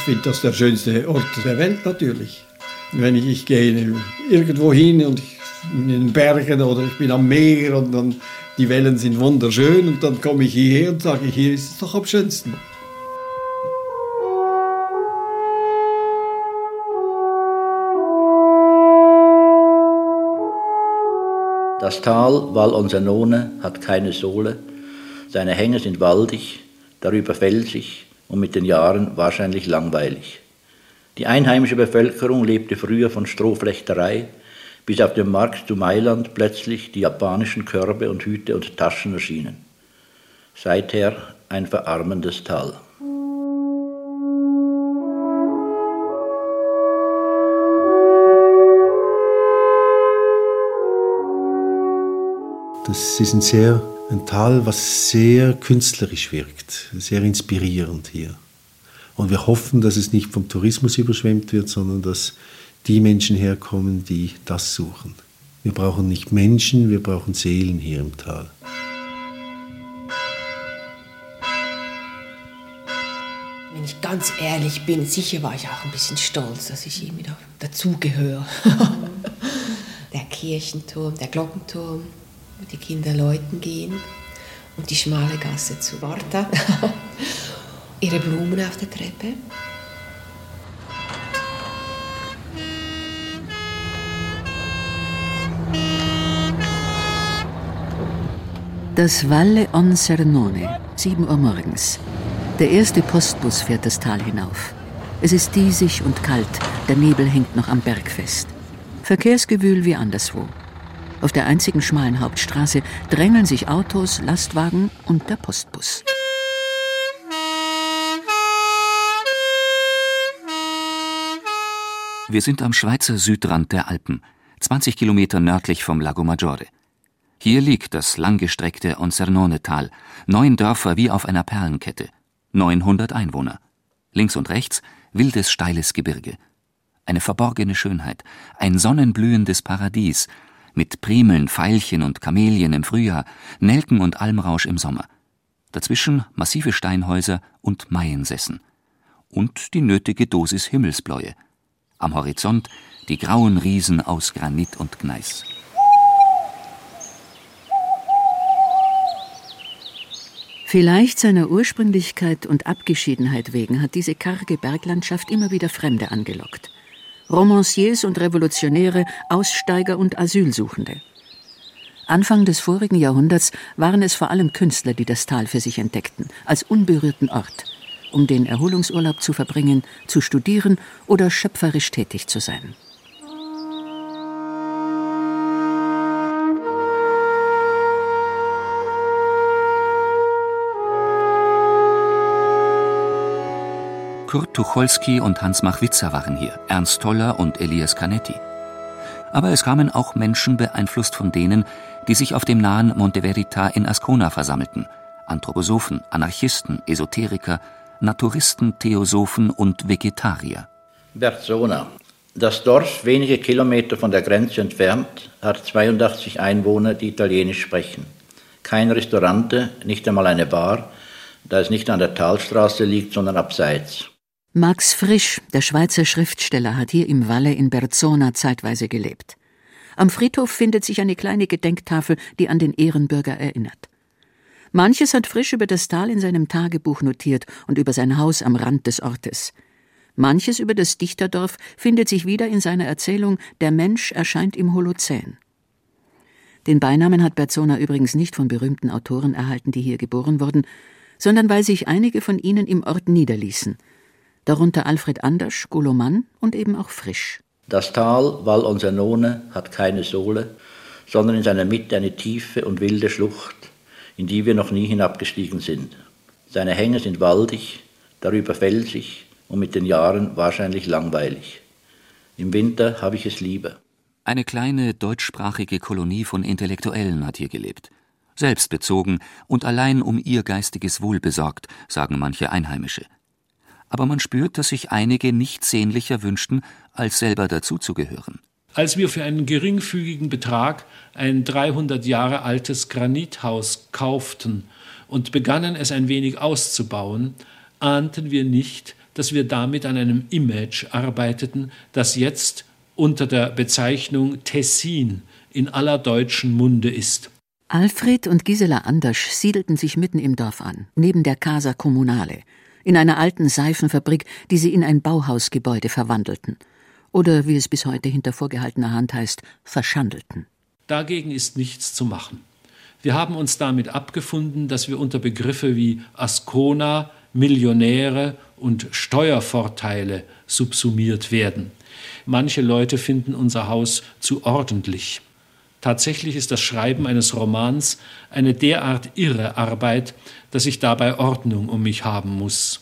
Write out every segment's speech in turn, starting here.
Ich finde das der schönste Ort der Welt natürlich. Wenn ich, ich gehe irgendwo hin und ich in den Bergen oder ich bin am Meer und dann die Wellen sind wunderschön und dann komme ich hierher und sage, hier ist es doch am schönsten. Das Tal Val Onsanone hat keine Sohle, seine Hänge sind waldig, darüber felsig und mit den Jahren wahrscheinlich langweilig. Die einheimische Bevölkerung lebte früher von Strohflechterei, bis auf dem Markt zu Mailand plötzlich die japanischen Körbe und Hüte und Taschen erschienen. Seither ein verarmendes Tal. Das ist ein sehr ein Tal, was sehr künstlerisch wirkt, sehr inspirierend hier. Und wir hoffen, dass es nicht vom Tourismus überschwemmt wird, sondern dass die Menschen herkommen, die das suchen. Wir brauchen nicht Menschen, wir brauchen Seelen hier im Tal. Wenn ich ganz ehrlich bin, sicher war ich auch ein bisschen stolz, dass ich wieder dazugehöre. der Kirchenturm, der Glockenturm, wo die Kinder läuten gehen und die schmale Gasse zu Martha. Ihre Blumen auf der Treppe. Das Valle on Cernone, 7 Uhr morgens. Der erste Postbus fährt das Tal hinauf. Es ist diesig und kalt, der Nebel hängt noch am Berg fest. Verkehrsgewühl wie anderswo. Auf der einzigen schmalen Hauptstraße drängeln sich Autos, Lastwagen und der Postbus. Wir sind am Schweizer Südrand der Alpen, 20 Kilometer nördlich vom Lago Maggiore. Hier liegt das langgestreckte Onsernone-Tal, neun Dörfer wie auf einer Perlenkette, 900 Einwohner. Links und rechts wildes steiles Gebirge. Eine verborgene Schönheit, ein sonnenblühendes Paradies, mit Primeln, Veilchen und Kamelien im Frühjahr, Nelken und Almrausch im Sommer. Dazwischen massive Steinhäuser und Maiensessen. Und die nötige Dosis Himmelsbläue. Am Horizont die grauen Riesen aus Granit und Gneis. Vielleicht seiner Ursprünglichkeit und Abgeschiedenheit wegen hat diese karge Berglandschaft immer wieder Fremde angelockt. Romanciers und Revolutionäre, Aussteiger und Asylsuchende. Anfang des vorigen Jahrhunderts waren es vor allem Künstler, die das Tal für sich entdeckten, als unberührten Ort, um den Erholungsurlaub zu verbringen, zu studieren oder schöpferisch tätig zu sein. Kurt Tucholsky und Hans Machwitzer waren hier, Ernst Toller und Elias Canetti. Aber es kamen auch Menschen beeinflusst von denen, die sich auf dem nahen Monte Verita in Ascona versammelten. Anthroposophen, Anarchisten, Esoteriker, Naturisten, Theosophen und Vegetarier. Berzona. Das Dorf, wenige Kilometer von der Grenze entfernt, hat 82 Einwohner, die Italienisch sprechen. Kein Restaurant, nicht einmal eine Bar, da es nicht an der Talstraße liegt, sondern abseits. Max Frisch, der Schweizer Schriftsteller, hat hier im Valle in Berzona zeitweise gelebt. Am Friedhof findet sich eine kleine Gedenktafel, die an den Ehrenbürger erinnert. Manches hat Frisch über das Tal in seinem Tagebuch notiert und über sein Haus am Rand des Ortes. Manches über das Dichterdorf findet sich wieder in seiner Erzählung Der Mensch erscheint im Holozän. Den Beinamen hat Berzona übrigens nicht von berühmten Autoren erhalten, die hier geboren wurden, sondern weil sich einige von ihnen im Ort niederließen – darunter Alfred Andersch, Golomann und eben auch Frisch. Das Tal Val Onsanone hat keine Sohle, sondern in seiner Mitte eine tiefe und wilde Schlucht, in die wir noch nie hinabgestiegen sind. Seine Hänge sind waldig, darüber felsig und mit den Jahren wahrscheinlich langweilig. Im Winter habe ich es lieber. Eine kleine deutschsprachige Kolonie von Intellektuellen hat hier gelebt. Selbstbezogen und allein um ihr geistiges Wohl besorgt, sagen manche Einheimische aber man spürt, dass sich einige nichts sehnlicher wünschten, als selber dazuzugehören. Als wir für einen geringfügigen Betrag ein 300 Jahre altes Granithaus kauften und begannen es ein wenig auszubauen, ahnten wir nicht, dass wir damit an einem Image arbeiteten, das jetzt unter der Bezeichnung Tessin in aller deutschen Munde ist. Alfred und Gisela Andersch siedelten sich mitten im Dorf an, neben der Casa Comunale, in einer alten Seifenfabrik, die sie in ein Bauhausgebäude verwandelten. Oder wie es bis heute hinter vorgehaltener Hand heißt, verschandelten. Dagegen ist nichts zu machen. Wir haben uns damit abgefunden, dass wir unter Begriffe wie Ascona, Millionäre und Steuervorteile subsumiert werden. Manche Leute finden unser Haus zu ordentlich. Tatsächlich ist das Schreiben eines Romans eine derart irre Arbeit, dass ich dabei Ordnung um mich haben muss.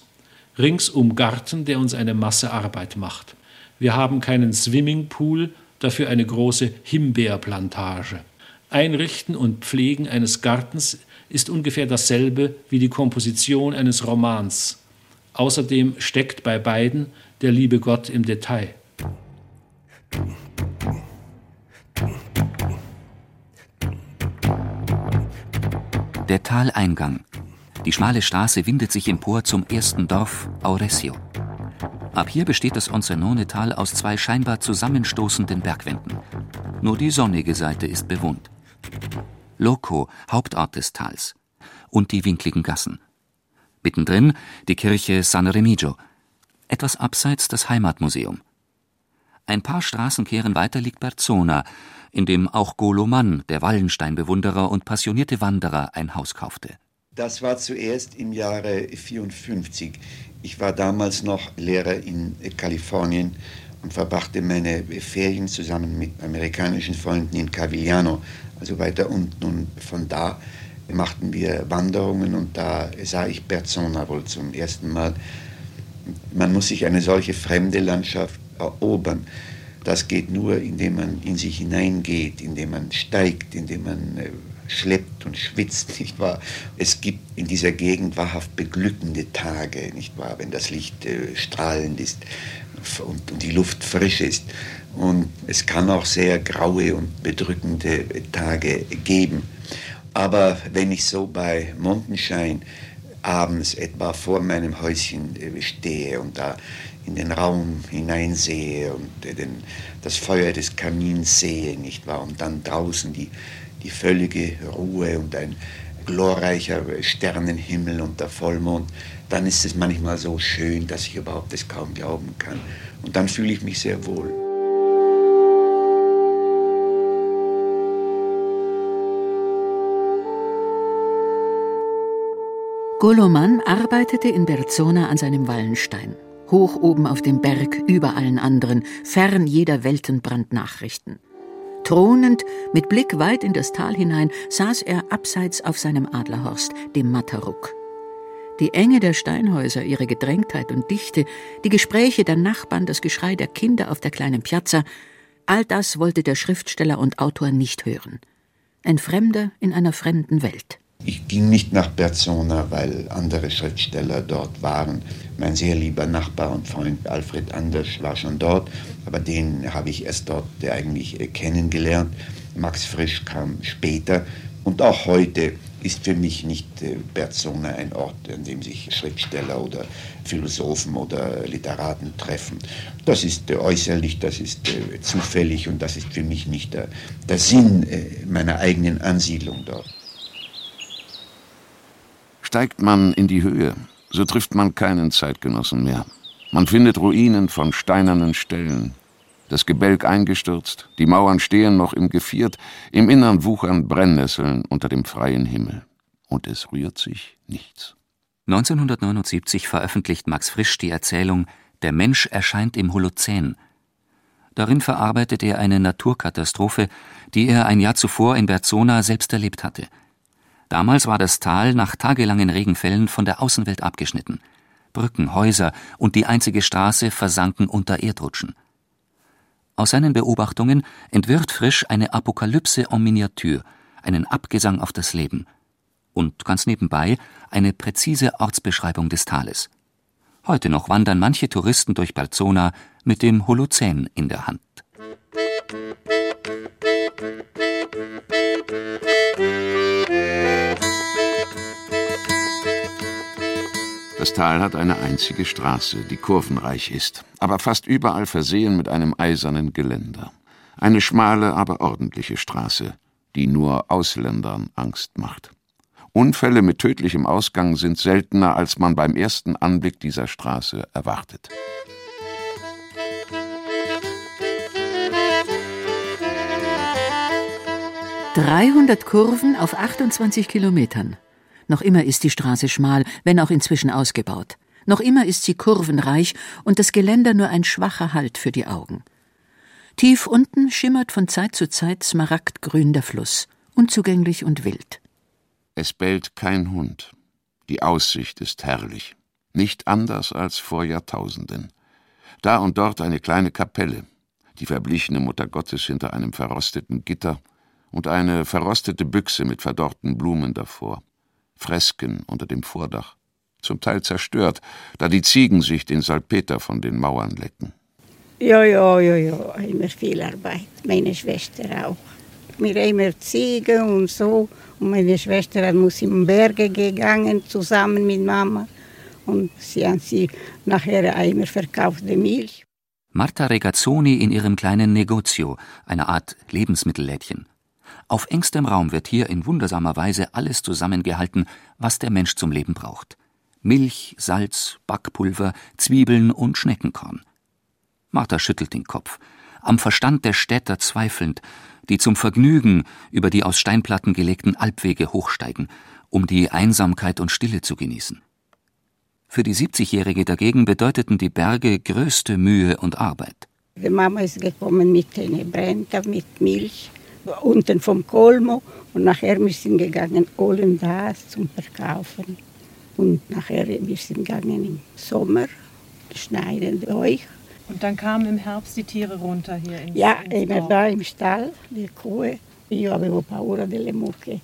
Ringsum Garten, der uns eine Masse Arbeit macht. Wir haben keinen Swimmingpool, dafür eine große Himbeerplantage. Einrichten und Pflegen eines Gartens ist ungefähr dasselbe wie die Komposition eines Romans. Außerdem steckt bei beiden der liebe Gott im Detail. Der Taleingang. Die schmale Straße windet sich empor zum ersten Dorf Auresio. Ab hier besteht das Onzernone-Tal aus zwei scheinbar zusammenstoßenden Bergwänden. Nur die sonnige Seite ist bewohnt. Loco, Hauptort des Tals. Und die winkligen Gassen. Mittendrin die Kirche San Remigio. Etwas abseits das Heimatmuseum. Ein paar Straßenkehren weiter liegt Berzona, in dem auch Golo Mann, der Wallenstein-Bewunderer und passionierte Wanderer, ein Haus kaufte. Das war zuerst im Jahre 1954. Ich war damals noch Lehrer in Kalifornien und verbrachte meine Ferien zusammen mit amerikanischen Freunden in Cavigliano, also weiter unten. Und von da machten wir Wanderungen und da sah ich Berzona wohl zum ersten Mal. Man muss sich eine solche fremde Landschaft erobern. Das geht nur, indem man in sich hineingeht, indem man steigt, indem man äh, schleppt und schwitzt, nicht wahr? Es gibt in dieser Gegend wahrhaft beglückende Tage, nicht wahr? Wenn das Licht äh, strahlend ist und, und die Luft frisch ist. Und es kann auch sehr graue und bedrückende Tage geben. Aber wenn ich so bei Mondenschein abends etwa vor meinem Häuschen äh, stehe und da in den Raum hineinsehe und den, das Feuer des Kamins sehe, nicht wahr? Und dann draußen die, die völlige Ruhe und ein glorreicher Sternenhimmel und der Vollmond, dann ist es manchmal so schön, dass ich überhaupt es kaum glauben kann. Und dann fühle ich mich sehr wohl. Goloman arbeitete in Berzona an seinem Wallenstein hoch oben auf dem Berg über allen anderen, fern jeder Weltenbrandnachrichten. Thronend, mit Blick weit in das Tal hinein, saß er abseits auf seinem Adlerhorst, dem Matteruk. Die Enge der Steinhäuser, ihre Gedrängtheit und Dichte, die Gespräche der Nachbarn, das Geschrei der Kinder auf der kleinen Piazza, all das wollte der Schriftsteller und Autor nicht hören. Ein Fremder in einer fremden Welt. Ich ging nicht nach Berzona, weil andere Schriftsteller dort waren. Mein sehr lieber Nachbar und Freund Alfred Anders war schon dort, aber den habe ich erst dort eigentlich äh, kennengelernt. Max Frisch kam später und auch heute ist für mich nicht äh, Berzona ein Ort, an dem sich Schriftsteller oder Philosophen oder Literaten treffen. Das ist äh, äußerlich, das ist zufällig und das ist für mich nicht der, der Sinn meiner eigenen Ansiedlung dort. Steigt man in die Höhe, so trifft man keinen Zeitgenossen mehr. Man findet Ruinen von steinernen Stellen. Das Gebälk eingestürzt, die Mauern stehen noch im Geviert, im Innern wuchern Brennnesseln unter dem freien Himmel. Und es rührt sich nichts. 1979 veröffentlicht Max Frisch die Erzählung Der Mensch erscheint im Holozän. Darin verarbeitet er eine Naturkatastrophe, die er ein Jahr zuvor in Berzona selbst erlebt hatte – Damals war das Tal nach tagelangen Regenfällen von der Außenwelt abgeschnitten. Brücken, Häuser und die einzige Straße versanken unter Erdrutschen. Aus seinen Beobachtungen entwirrt Frisch eine Apokalypse en Miniatur, einen Abgesang auf das Leben und ganz nebenbei eine präzise Ortsbeschreibung des Tales. Heute noch wandern manche Touristen durch Balzona mit dem Holozän in der Hand. Das Tal hat eine einzige Straße, die kurvenreich ist, aber fast überall versehen mit einem eisernen Geländer. Eine schmale, aber ordentliche Straße, die nur Ausländern Angst macht. Unfälle mit tödlichem Ausgang sind seltener, als man beim ersten Anblick dieser Straße erwartet. »300 Kurven auf 28 Kilometern. Noch immer ist die Straße schmal, wenn auch inzwischen ausgebaut. Noch immer ist sie kurvenreich und das Geländer nur ein schwacher Halt für die Augen. Tief unten schimmert von Zeit zu Zeit smaragdgrün der Fluss, unzugänglich und wild. Es bellt kein Hund. Die Aussicht ist herrlich. Nicht anders als vor Jahrtausenden. Da und dort eine kleine Kapelle, die verblichene Mutter Gottes hinter einem verrosteten Gitter und eine verrostete Büchse mit verdorrten Blumen davor. Fresken unter dem Vordach, zum Teil zerstört, da die Ziegen sich den Salpeter von den Mauern lecken. Ja, ja, ja, ja, immer viel Arbeit. Meine Schwester auch. Wir immer Ziegen und so. Und meine Schwester muss in Berge gegangen, zusammen mit Mama. Und sie haben sie nachher einmal verkauft, die Milch. Marta Regazzoni in ihrem kleinen Negozio, eine Art Lebensmittellädchen. Auf engstem Raum wird hier in wundersamer Weise alles zusammengehalten, was der Mensch zum Leben braucht. Milch, Salz, Backpulver, Zwiebeln und Schneckenkorn. Martha schüttelt den Kopf, am Verstand der Städter zweifelnd, die zum Vergnügen über die aus Steinplatten gelegten Alpwege hochsteigen, um die Einsamkeit und Stille zu genießen. Für die 70-Jährige dagegen bedeuteten die Berge größte Mühe und Arbeit. Die Mama ist gekommen mit den Brenner, mit Milch unten vom Kolmo und nachher wir sind gegangen, holen das zum Verkaufen. Und nachher wir sind gegangen im Sommer, schneiden euch. Und dann kamen im Herbst die Tiere runter hier ins Ja, immer da im Stall, die Kuh. Io avevo paura delle mucche.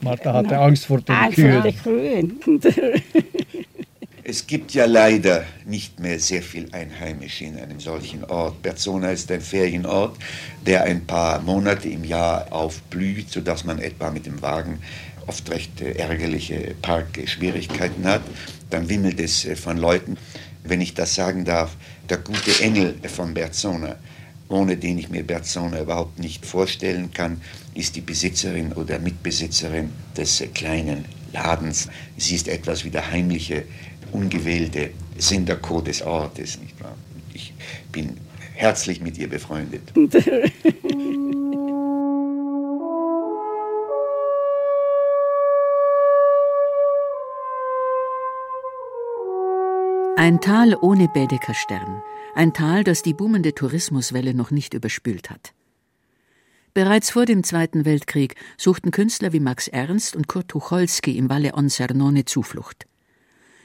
Martha hatte Angst vor den Angst Kühen. vor den Kühen. Es gibt ja leider nicht mehr sehr viel Einheimische in einem solchen Ort. Berzona ist ein Ferienort, der ein paar Monate im Jahr aufblüht, sodass man etwa mit dem Wagen oft recht äh, ärgerliche Parkschwierigkeiten hat. Dann wimmelt es äh, von Leuten. Wenn ich das sagen darf, der gute Engel von Berzona, ohne den ich mir Berzona überhaupt nicht vorstellen kann, ist die Besitzerin oder Mitbesitzerin des kleinen Ladens. Sie ist etwas wie der heimliche, ungewählte Sinderchor des Ortes. Nicht wahr? Ich bin herzlich mit ihr befreundet. Ein Tal ohne Baedeker-Stern. Ein Tal, das die boomende Tourismuswelle noch nicht überspült hat. Bereits vor dem Zweiten Weltkrieg suchten Künstler wie Max Ernst und Kurt Tucholsky im Valle Onsernone Zuflucht.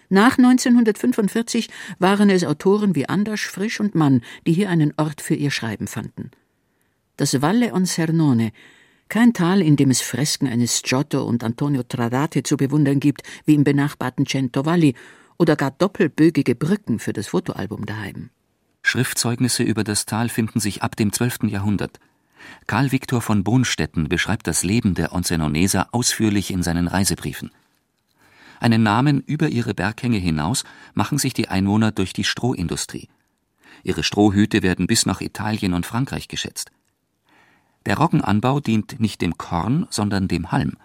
Nach 1945 waren es Autoren wie Andersch, Frisch und Mann, die hier einen Ort für ihr Schreiben fanden. Das Valle Onsernone, kein Tal, in dem es Fresken eines Giotto und Antonio Tradate zu bewundern gibt, wie im benachbarten Cento Valli, oder gar doppelbögige Brücken für das Fotoalbum daheim. Schriftzeugnisse über das Tal finden sich ab dem 12. Jahrhundert. Karl Viktor von Bonstetten beschreibt das Leben der Onsenoneser ausführlich in seinen Reisebriefen. Einen Namen über ihre Berghänge hinaus machen sich die Einwohner durch die Strohindustrie. Ihre Strohhüte werden bis nach Italien und Frankreich geschätzt. Der Roggenanbau dient nicht dem Korn, sondern dem Halm.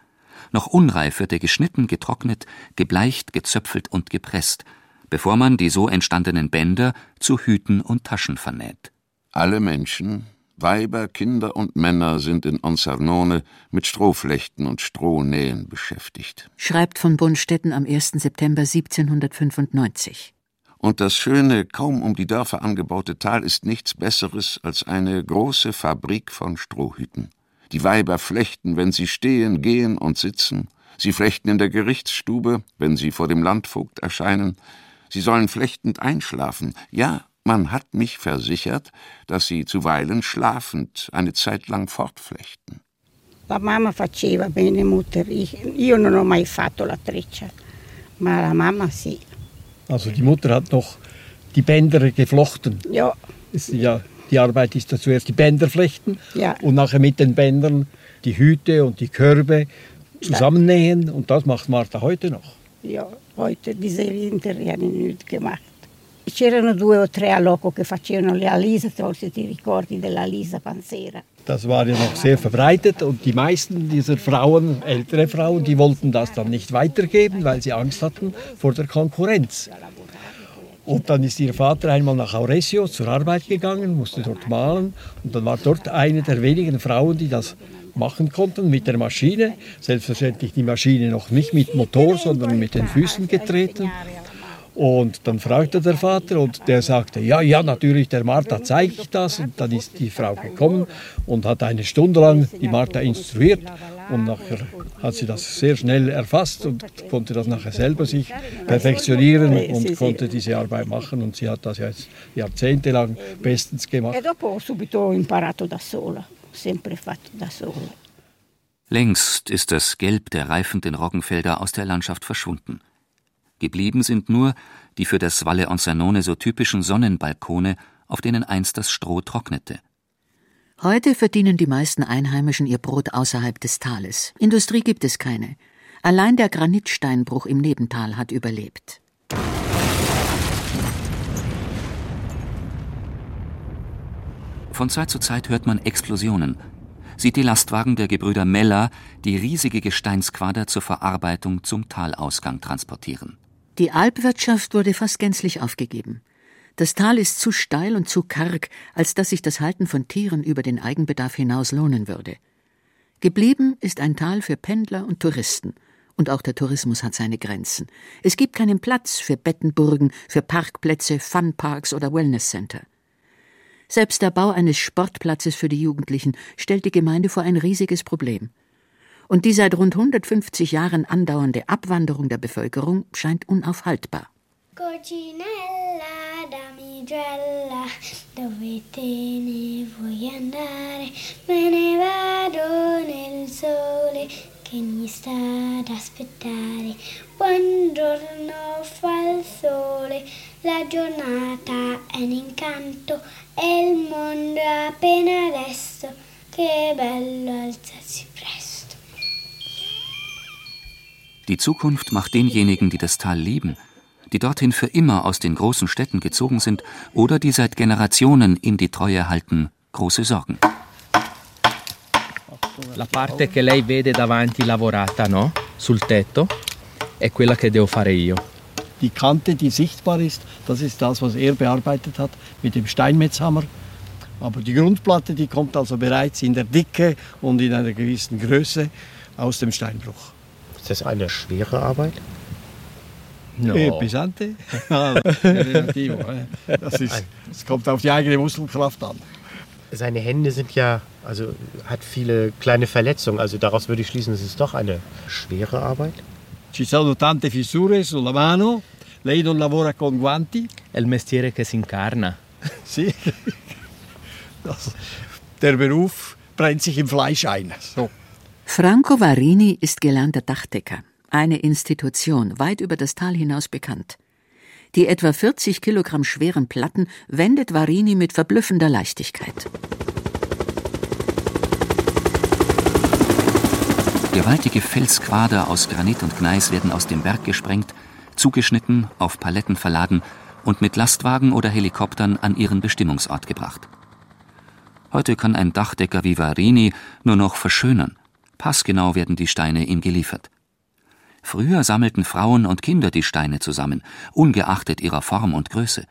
Noch unreif wird er geschnitten, getrocknet, gebleicht, gezöpfelt und gepresst, bevor man die so entstandenen Bänder zu Hüten und Taschen vernäht. Alle Menschen, Weiber, Kinder und Männer sind in Onsernone mit Strohflechten und Strohnähen beschäftigt. Schreibt von Bonstetten am 1. September 1795. Und das schöne, kaum um die Dörfer angebaute Tal ist nichts Besseres als eine große Fabrik von Strohhüten. Die Weiber flechten, wenn sie stehen, gehen und sitzen. Sie flechten in der Gerichtsstube, wenn sie vor dem Landvogt erscheinen. Sie sollen flechtend einschlafen. Ja, man hat mich versichert, dass sie zuweilen schlafend eine Zeit lang fortflechten. La mamma faceva bene, Mutter. Ich, io non ho mai fatto la treccia, ma la mamma sì. Also die Mutter hat noch die Bänder geflochten. Ja, Es, ja, die Arbeit ist da zuerst die Bänder flechten Ja. und nachher mit den Bändern die Hüte und die Körbe zusammennähen und das macht Martha heute noch. Ja, heute, diese Winter, habe ich nichts gemacht. C'erano due o tre a loco che facevano le Alisa, forse ti ricordi della Lisa Panzera. Das war ja noch sehr verbreitet und die meisten dieser Frauen, ältere Frauen, die wollten das dann nicht weitergeben, weil sie Angst hatten vor der Konkurrenz. Und dann ist ihr Vater einmal nach Auresio zur Arbeit gegangen, musste dort malen und dann war dort eine der wenigen Frauen, die das machen konnten mit der Maschine. Selbstverständlich die Maschine noch nicht mit Motor, sondern mit den Füßen getreten. Und dann fragte der Vater und der sagte, ja, ja, natürlich, der Martha zeige ich das. Und dann ist die Frau gekommen und hat eine Stunde lang die Martha instruiert. Und nachher hat sie das sehr schnell erfasst und konnte das nachher selber sich perfektionieren und konnte diese Arbeit machen. Und sie hat das jetzt jahrzehntelang bestens gemacht. E dopo subito imparato da sola, sempre fatto da sola. Längst ist das Gelb der reifenden Roggenfelder aus der Landschaft verschwunden. Geblieben sind nur die für das Valle Anzanone so typischen Sonnenbalkone, auf denen einst das Stroh trocknete. Heute verdienen die meisten Einheimischen ihr Brot außerhalb des Tales. Industrie gibt es keine. Allein der Granitsteinbruch im Nebental hat überlebt. Von Zeit zu Zeit hört man Explosionen, sieht die Lastwagen der Gebrüder Meller die riesige Gesteinsquader zur Verarbeitung zum Talausgang transportieren. Die Alpwirtschaft wurde fast gänzlich aufgegeben. Das Tal ist zu steil und zu karg, als dass sich das Halten von Tieren über den Eigenbedarf hinaus lohnen würde. Geblieben ist ein Tal für Pendler und Touristen. Und auch der Tourismus hat seine Grenzen. Es gibt keinen Platz für Bettenburgen, für Parkplätze, Funparks oder Wellnesscenter. Selbst der Bau eines Sportplatzes für die Jugendlichen stellt die Gemeinde vor ein riesiges Problem. Und die seit rund 150 Jahren andauernde Abwanderung der Bevölkerung scheint unaufhaltbar. Cocinella, dammi gialla, dove te ne vuoi andare? Me ne vado nel sole che mi sta ad aspettare. Buongiorno fa il sole, la giornata è un incanto e il mondo è appena adesso. Che bello alzarsi Die Zukunft macht denjenigen, die das Tal lieben, die dorthin für immer aus den großen Städten gezogen sind oder die seit Generationen ihm die Treue halten, große Sorgen. La parte che lei vede davanti lavorata, no? Sul tetto, è quella che devo fare io. Die Kante, die sichtbar ist, das ist das, was er bearbeitet hat mit dem Steinmetzhammer. Aber die Grundplatte, die kommt also bereits in der Dicke und in einer gewissen Größe aus dem Steinbruch. Ist das eine schwere Arbeit? No. Eh, pesante? Das, ist, das kommt auf die eigene Muskelkraft an. Seine Hände sind ja, also hat viele kleine Verletzungen. Also daraus würde ich schließen, es ist doch eine schwere Arbeit. Ci sono tante fissure sulla mano. Lei non lavora con guanti? È il mestiere che si incarna. Sì. Der Beruf brennt sich im Fleisch ein. So. Franco Varini ist gelernter Dachdecker, eine Institution weit über das Tal hinaus bekannt. Die etwa 40 Kilogramm schweren Platten wendet Varini mit verblüffender Leichtigkeit. Gewaltige Felsquader aus Granit und Gneis werden aus dem Berg gesprengt, zugeschnitten, auf Paletten verladen und mit Lastwagen oder Helikoptern an ihren Bestimmungsort gebracht. Heute kann ein Dachdecker wie Varini nur noch verschönern. Passgenau werden die Steine ihm geliefert. Früher sammelten Frauen und Kinder die Steine zusammen, ungeachtet ihrer Form und Größe.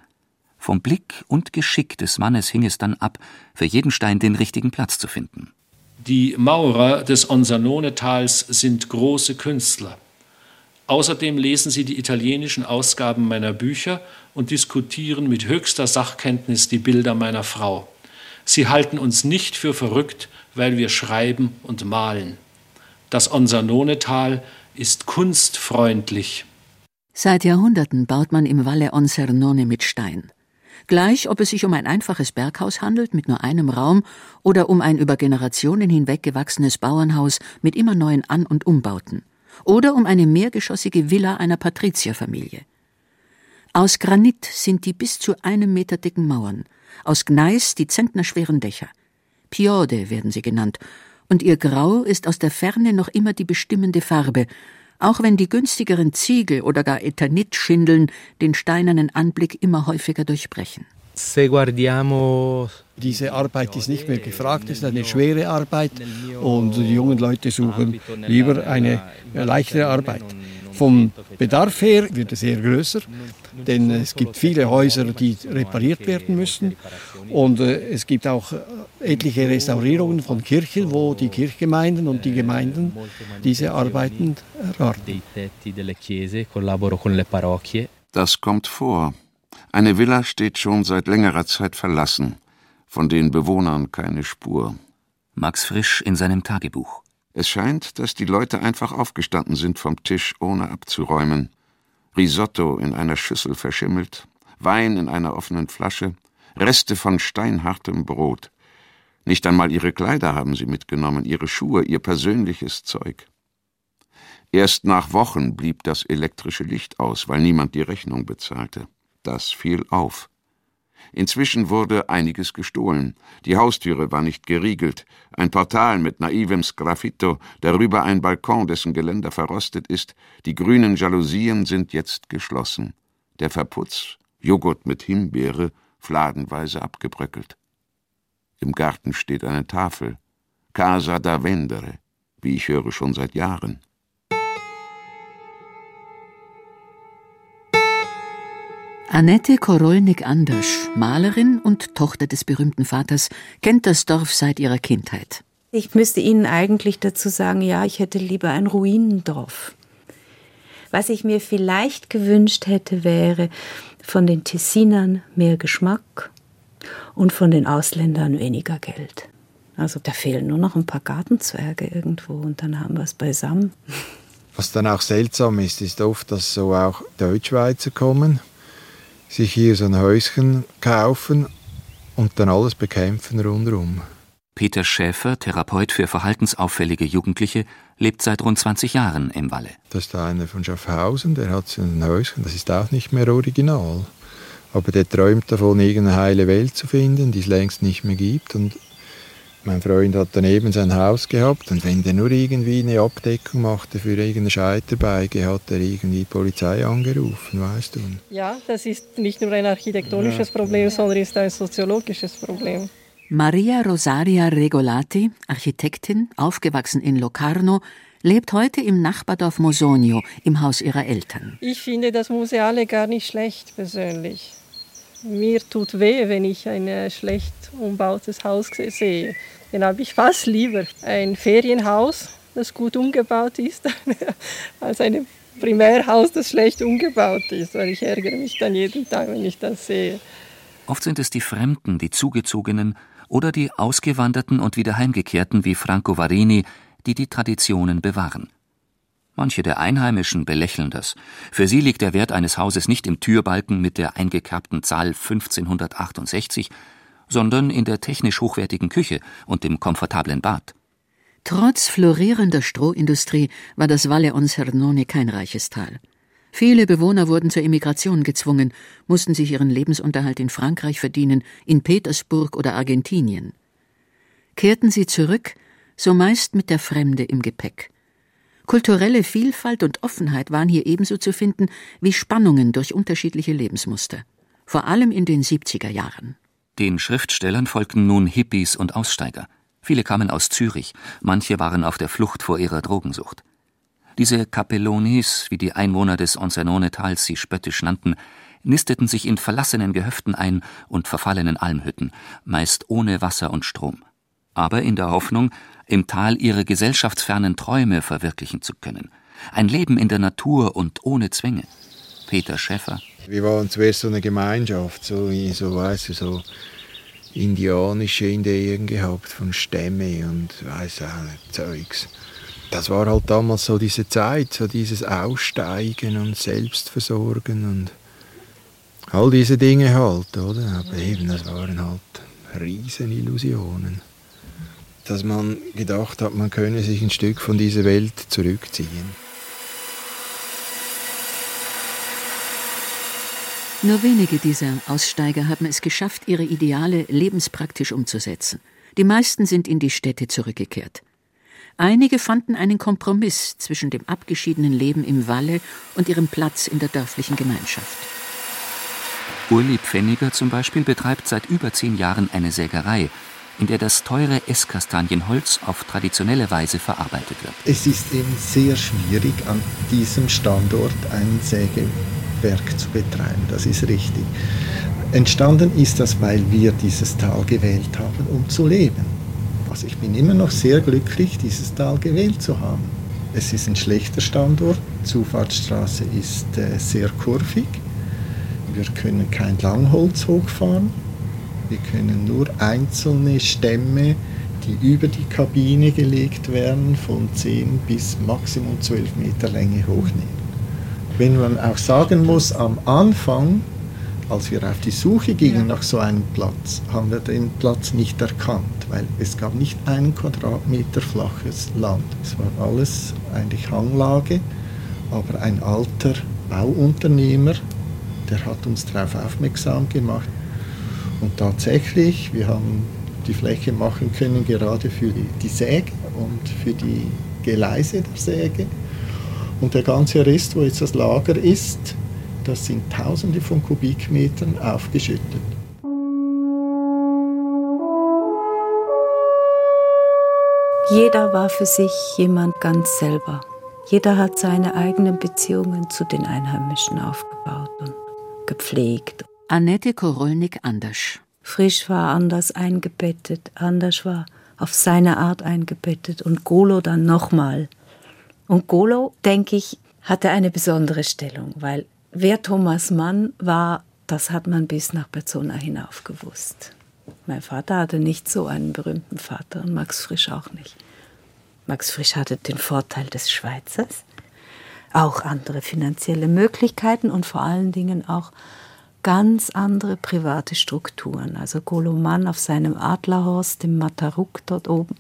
Vom Blick und Geschick des Mannes hing es dann ab, für jeden Stein den richtigen Platz zu finden. Die Maurer des Onsanone-Tals sind große Künstler. Außerdem lesen sie die italienischen Ausgaben meiner Bücher und diskutieren mit höchster Sachkenntnis die Bilder meiner Frau. Sie halten uns nicht für verrückt, weil wir schreiben und malen. Das Onsanone-Tal ist kunstfreundlich. Seit Jahrhunderten baut man im Valle Onsernone mit Stein. Gleich, ob es sich um ein einfaches Berghaus handelt mit nur einem Raum oder um ein über Generationen hinweg gewachsenes Bauernhaus mit immer neuen An- und Umbauten. Oder um eine mehrgeschossige Villa einer Patrizierfamilie. Aus Granit sind die bis zu einem Meter dicken Mauern, aus Gneis die zentnerschweren Dächer. Piode werden sie genannt, und ihr Grau ist aus der Ferne noch immer die bestimmende Farbe, auch wenn die günstigeren Ziegel oder gar Ethanitschindeln den steinernen Anblick immer häufiger durchbrechen. Diese Arbeit ist nicht mehr gefragt, es ist eine schwere Arbeit und die jungen Leute suchen lieber eine leichtere Arbeit. Vom Bedarf her wird es eher größer, denn es gibt viele Häuser, die repariert werden müssen und äh, es gibt auch etliche Restaurierungen von Kirchen, wo die Kirchgemeinden und die Gemeinden diese Arbeiten erwarten. Das kommt vor. Eine Villa steht schon seit längerer Zeit verlassen, von den Bewohnern keine Spur. Max Frisch in seinem Tagebuch. Es scheint, dass die Leute einfach aufgestanden sind vom Tisch, ohne abzuräumen. Risotto in einer Schüssel verschimmelt, Wein in einer offenen Flasche, Reste von steinhartem Brot. Nicht einmal ihre Kleider haben sie mitgenommen, ihre Schuhe, ihr persönliches Zeug. Erst nach Wochen blieb das elektrische Licht aus, weil niemand die Rechnung bezahlte. Das fiel auf. Inzwischen wurde einiges gestohlen. Die Haustüre war nicht geriegelt, ein Portal mit naivem Sgraffito, darüber ein Balkon, dessen Geländer verrostet ist, die grünen Jalousien sind jetzt geschlossen. Der Verputz, Joghurt mit Himbeere, fladenweise abgebröckelt. Im Garten steht eine Tafel. Casa da Vendere, wie ich höre schon seit Jahren. Annette Korolnik-Andersch, Malerin und Tochter des berühmten Vaters, kennt das Dorf seit ihrer Kindheit. Ich müsste Ihnen eigentlich dazu sagen, ja, ich hätte lieber ein Ruinendorf. Was ich mir vielleicht gewünscht hätte, wäre von den Tessinern mehr Geschmack und von den Ausländern weniger Geld. Also da fehlen nur noch ein paar Gartenzwerge irgendwo und dann haben wir es beisammen. Was dann auch seltsam ist, ist oft, dass so auch Deutschschweizer kommen sich hier so ein Häuschen kaufen und dann alles bekämpfen rundherum. Peter Schäfer, Therapeut für verhaltensauffällige Jugendliche, lebt seit rund 20 Jahren im Walle. Das ist einer von Schaffhausen, der hat so ein Häuschen, das ist auch nicht mehr original. Aber der träumt davon, irgendeine heile Welt zu finden, die es längst nicht mehr gibt. Und mein Freund hat daneben sein Haus gehabt und wenn der nur irgendwie eine Abdeckung machte für irgendeine Scheiterbeige, hat er irgendwie die Polizei angerufen, weißt du? Ja, das ist nicht nur ein architektonisches ja. Problem, sondern ist ein soziologisches Problem. Maria Rosaria Regolati, Architektin, aufgewachsen in Locarno, lebt heute im Nachbardorf Mosonio, im Haus ihrer Eltern. Ich finde das Museale gar nicht schlecht persönlich. Mir tut weh, wenn ich ein äh, schlecht umbautes Haus sehe. Dann habe ich fast lieber ein Ferienhaus, das gut umgebaut ist, als ein Primärhaus, das schlecht umgebaut ist. Weil ich ärgere mich dann jeden Tag, wenn ich das sehe. Oft sind es die Fremden, die Zugezogenen oder die Ausgewanderten und wieder Heimgekehrten wie Franco Varini, die die Traditionen bewahren. Manche der Einheimischen belächeln das. Für sie liegt der Wert eines Hauses nicht im Türbalken mit der eingekerbten Zahl 1568, sondern in der technisch hochwertigen Küche und dem komfortablen Bad. Trotz florierender Strohindustrie war das Valle Onsernone kein reiches Tal. Viele Bewohner wurden zur Emigration gezwungen, mussten sich ihren Lebensunterhalt in Frankreich verdienen, in Petersburg oder Argentinien. Kehrten sie zurück, so meist mit der Fremde im Gepäck. Kulturelle Vielfalt und Offenheit waren hier ebenso zu finden wie Spannungen durch unterschiedliche Lebensmuster, vor allem in den 70er Jahren. Den Schriftstellern folgten nun Hippies und Aussteiger. Viele kamen aus Zürich, manche waren auf der Flucht vor ihrer Drogensucht. Diese Capellonis, wie die Einwohner des Onsernone-Tals sie spöttisch nannten, nisteten sich in verlassenen Gehöften ein und verfallenen Almhütten, meist ohne Wasser und Strom. Aber in der Hoffnung, im Tal ihre gesellschaftsfernen Träume verwirklichen zu können. Ein Leben in der Natur und ohne Zwänge. Peter Schäffer. Wir waren zuerst so eine Gemeinschaft, so, so weißt du, so indianische Ideen gehabt von Stämme und weiß auch nicht, Zeugs. Das war halt damals so diese Zeit, so dieses Aussteigen und Selbstversorgen und all diese Dinge halt, oder? Aber eben, das waren halt Riesenillusionen dass man gedacht hat, man könne sich ein Stück von dieser Welt zurückziehen. Nur wenige dieser Aussteiger haben es geschafft, ihre Ideale lebenspraktisch umzusetzen. Die meisten sind in die Städte zurückgekehrt. Einige fanden einen Kompromiss zwischen dem abgeschiedenen Leben im Walle und ihrem Platz in der dörflichen Gemeinschaft. Urli Pfenniger zum Beispiel betreibt seit über zehn Jahren eine Sägerei, in der das teure Esskastanienholz auf traditionelle Weise verarbeitet wird. Es ist eben sehr schwierig, an diesem Standort ein Sägewerk zu betreiben. Das ist richtig. Entstanden ist das, weil wir dieses Tal gewählt haben, um zu leben. Also ich bin immer noch sehr glücklich, dieses Tal gewählt zu haben. Es ist ein schlechter Standort. Die Zufahrtsstraße ist äh, sehr kurvig. Wir können kein Langholz hochfahren. Wir können nur einzelne Stämme, die über die Kabine gelegt werden, von 10 bis maximum 12 Meter Länge hochnehmen. Wenn man auch sagen muss, am Anfang, als wir auf die Suche gingen nach so einem Platz, haben wir den Platz nicht erkannt, weil es gab nicht einen Quadratmeter flaches Land. Es war alles eigentlich Hanglage, aber ein alter Bauunternehmer, der hat uns darauf aufmerksam gemacht. Und tatsächlich, wir haben die Fläche machen können, gerade für die Säge und für die Geleise der Säge. Und der ganze Rest, wo jetzt das Lager ist, das sind Tausende von Kubikmetern aufgeschüttet. Jeder war für sich jemand ganz selber. Jeder hat seine eigenen Beziehungen zu den Einheimischen aufgebaut und gepflegt Annette Korolnik-Anders. Frisch war anders eingebettet, anders war auf seine Art eingebettet und Golo dann nochmal. Und Golo, denke ich, hatte eine besondere Stellung, weil wer Thomas Mann war, das hat man bis nach Berzona hinauf gewusst. Mein Vater hatte nicht so einen berühmten Vater und Max Frisch auch nicht. Max Frisch hatte den Vorteil des Schweizers, auch andere finanzielle Möglichkeiten und vor allen Dingen auch ganz andere private Strukturen. Also Goloman auf seinem Adlerhorst, dem Mataruk dort oben,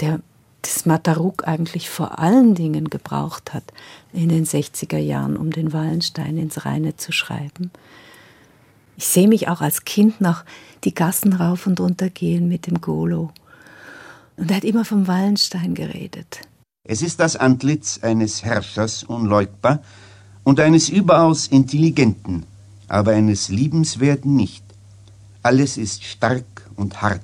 der das Mataruk eigentlich vor allen Dingen gebraucht hat in den 60er Jahren, um den Wallenstein ins Reine zu schreiben. Ich sehe mich auch als Kind noch die Gassen rauf und runter gehen mit dem Golo. Und er hat immer vom Wallenstein geredet. Es ist das Antlitz eines Herrschers unleugbar und eines überaus intelligenten, aber eines Liebenswerten nicht. Alles ist stark und hart,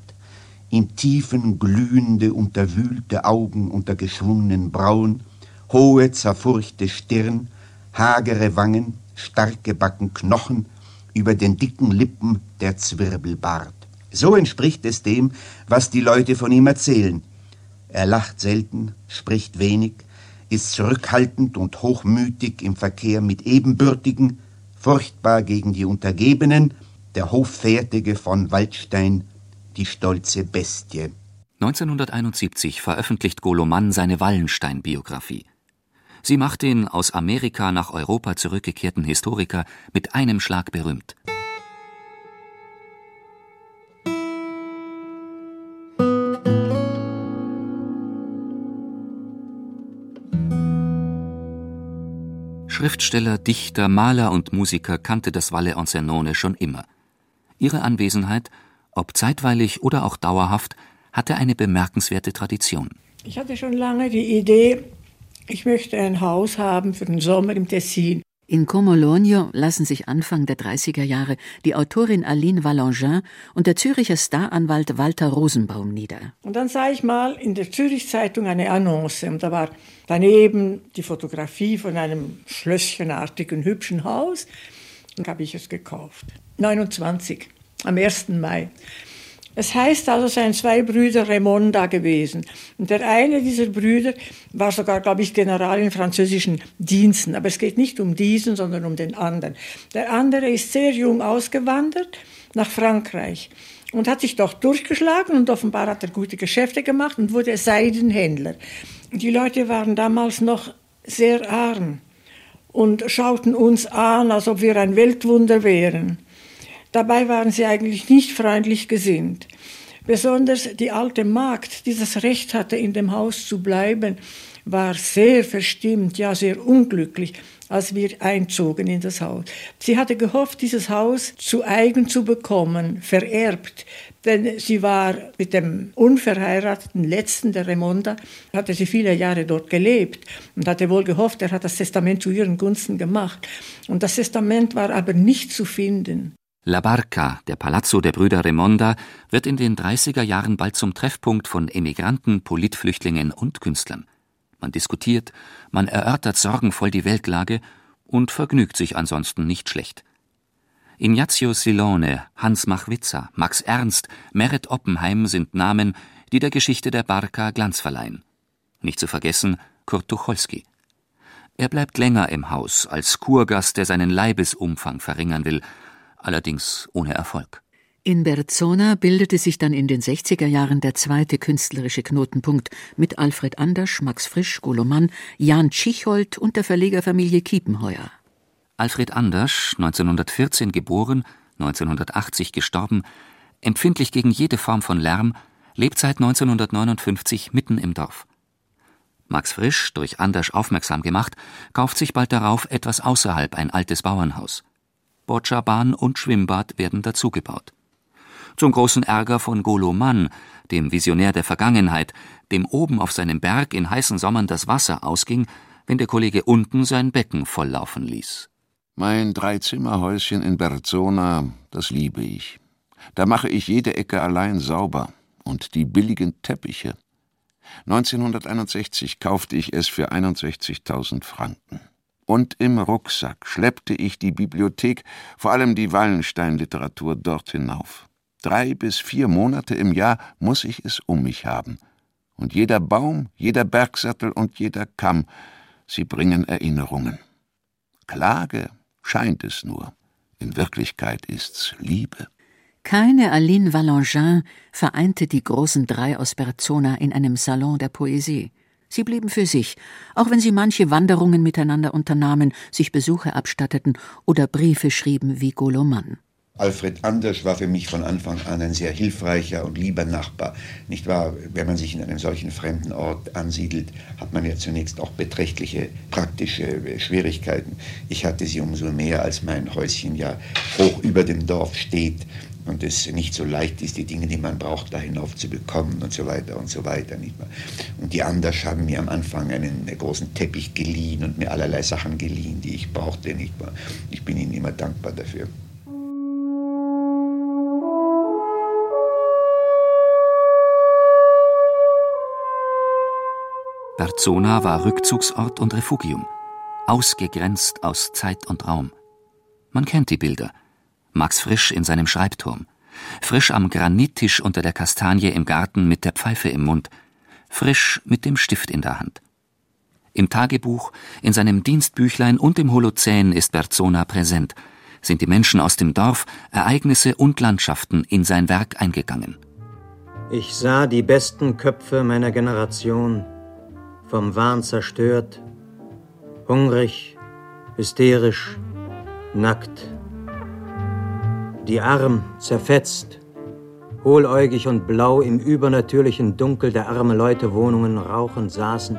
im Tiefen glühende, unterwühlte Augen unter geschwungenen Brauen, hohe, zerfurchte Stirn, hagere Wangen, starke Backen, Knochen, über den dicken Lippen der Zwirbelbart. So entspricht es dem, was die Leute von ihm erzählen. Er lacht selten, spricht wenig, ist zurückhaltend und hochmütig im Verkehr mit Ebenbürtigen, furchtbar gegen die Untergebenen, der Hoffärtige von Waldstein, die stolze Bestie. 1971 veröffentlicht Goloman seine Wallenstein-Biografie. Sie macht den aus Amerika nach Europa zurückgekehrten Historiker mit einem Schlag berühmt. Schriftsteller, Dichter, Maler und Musiker kannte das Valle Enzernone schon immer. Ihre Anwesenheit, ob zeitweilig oder auch dauerhaft, hatte eine bemerkenswerte Tradition. Ich hatte schon lange die Idee, ich möchte ein Haus haben für den Sommer im Tessin. In Comologno lassen sich Anfang der 30er Jahre die Autorin Aline Valangin und der Züricher Staranwalt Walter Rosenbaum nieder. Und dann sah ich mal in der Zürich Zeitung eine Annonce und da war daneben die Fotografie von einem schlösschenartigen, hübschen Haus. Dann habe ich es gekauft. 29, am 1. Mai. Es heißt also, es seien zwei Brüder Raimonda gewesen. Und der eine dieser Brüder war sogar, glaube ich, General in französischen Diensten. Aber es geht nicht um diesen, sondern um den anderen. Der andere ist sehr jung ausgewandert nach Frankreich und hat sich doch durchgeschlagen und offenbar hat er gute Geschäfte gemacht und wurde Seidenhändler. Die Leute waren damals noch sehr arm und schauten uns an, als ob wir ein Weltwunder wären. Dabei waren sie eigentlich nicht freundlich gesinnt. Besonders die alte Magd, die das Recht hatte, in dem Haus zu bleiben, war sehr verstimmt, ja sehr unglücklich, als wir einzogen in das Haus. Sie hatte gehofft, dieses Haus zu eigen zu bekommen, vererbt, denn sie war mit dem unverheirateten letzten der Remonda, hatte sie viele Jahre dort gelebt und hatte wohl gehofft, er hat das Testament zu ihren Gunsten gemacht. Und das Testament war aber nicht zu finden. La Barca, der Palazzo der Brüder Remonda, wird in den 30er Jahren bald zum Treffpunkt von Emigranten, Politflüchtlingen und Künstlern. Man diskutiert, man erörtert sorgenvoll die Weltlage und vergnügt sich ansonsten nicht schlecht. Ignazio Silone, Hans Machwitzer, Max Ernst, Meret Oppenheim sind Namen, die der Geschichte der Barca Glanz verleihen. Nicht zu vergessen Kurt Tucholsky. Er bleibt länger im Haus als Kurgast, der seinen Leibesumfang verringern will, allerdings ohne Erfolg. In Berzona bildete sich dann in den 60er Jahren der zweite künstlerische Knotenpunkt mit Alfred Andersch, Max Frisch, Golomann, Jan Tschicholt und der Verlegerfamilie Kiepenheuer. Alfred Andersch, 1914 geboren, 1980 gestorben, empfindlich gegen jede Form von Lärm, lebt seit 1959 mitten im Dorf. Max Frisch, durch Andersch aufmerksam gemacht, kauft sich bald darauf etwas außerhalb ein altes Bauernhaus. Boccia-Bahn und Schwimmbad werden dazugebaut. Zum großen Ärger von Golo Mann, dem Visionär der Vergangenheit, dem oben auf seinem Berg in heißen Sommern das Wasser ausging, wenn der Kollege unten sein Becken volllaufen ließ. Mein Dreizimmerhäuschen in Berzona, das liebe ich. Da mache ich jede Ecke allein sauber und die billigen Teppiche. 1961 kaufte ich es für 61.000 Franken. Und im Rucksack schleppte ich die Bibliothek, vor allem die Wallenstein-Literatur, dort hinauf. Drei bis vier Monate im Jahr muss ich es um mich haben. Und jeder Baum, jeder Bergsattel und jeder Kamm, sie bringen Erinnerungen. Klage scheint es nur. In Wirklichkeit ist's Liebe. Keine Aline Valangin vereinte die großen drei aus Berzona in einem Salon der Poesie. Sie blieben für sich, auch wenn sie manche Wanderungen miteinander unternahmen, sich Besuche abstatteten oder Briefe schrieben wie Goloman. Alfred Anders war für mich von Anfang an ein sehr hilfreicher und lieber Nachbar. Nicht wahr? Wenn man sich in einem solchen fremden Ort ansiedelt, hat man ja zunächst auch beträchtliche praktische äh, Schwierigkeiten. Ich hatte sie umso mehr, als mein Häuschen ja hoch über dem Dorf steht und es nicht so leicht ist, die Dinge, die man braucht, da hinauf zu bekommen und so weiter und so weiter. Nicht wahr? Und die Anders haben mir am Anfang einen großen Teppich geliehen und mir allerlei Sachen geliehen, die ich brauchte. Nicht wahr? Ich bin ihnen immer dankbar dafür. Berzona war Rückzugsort und Refugium, ausgegrenzt aus Zeit und Raum. Man kennt die Bilder. Max Frisch in seinem Schreibturm, Frisch am Granittisch unter der Kastanie im Garten mit der Pfeife im Mund, Frisch mit dem Stift in der Hand. Im Tagebuch, in seinem Dienstbüchlein und im Holozän ist Berzona präsent, sind die Menschen aus dem Dorf, Ereignisse und Landschaften in sein Werk eingegangen. Ich sah die besten Köpfe meiner Generation vom Wahn zerstört, hungrig, hysterisch, nackt. Die arm, zerfetzt, hohläugig und blau im übernatürlichen Dunkel der armen Leute Wohnungen rauchend saßen,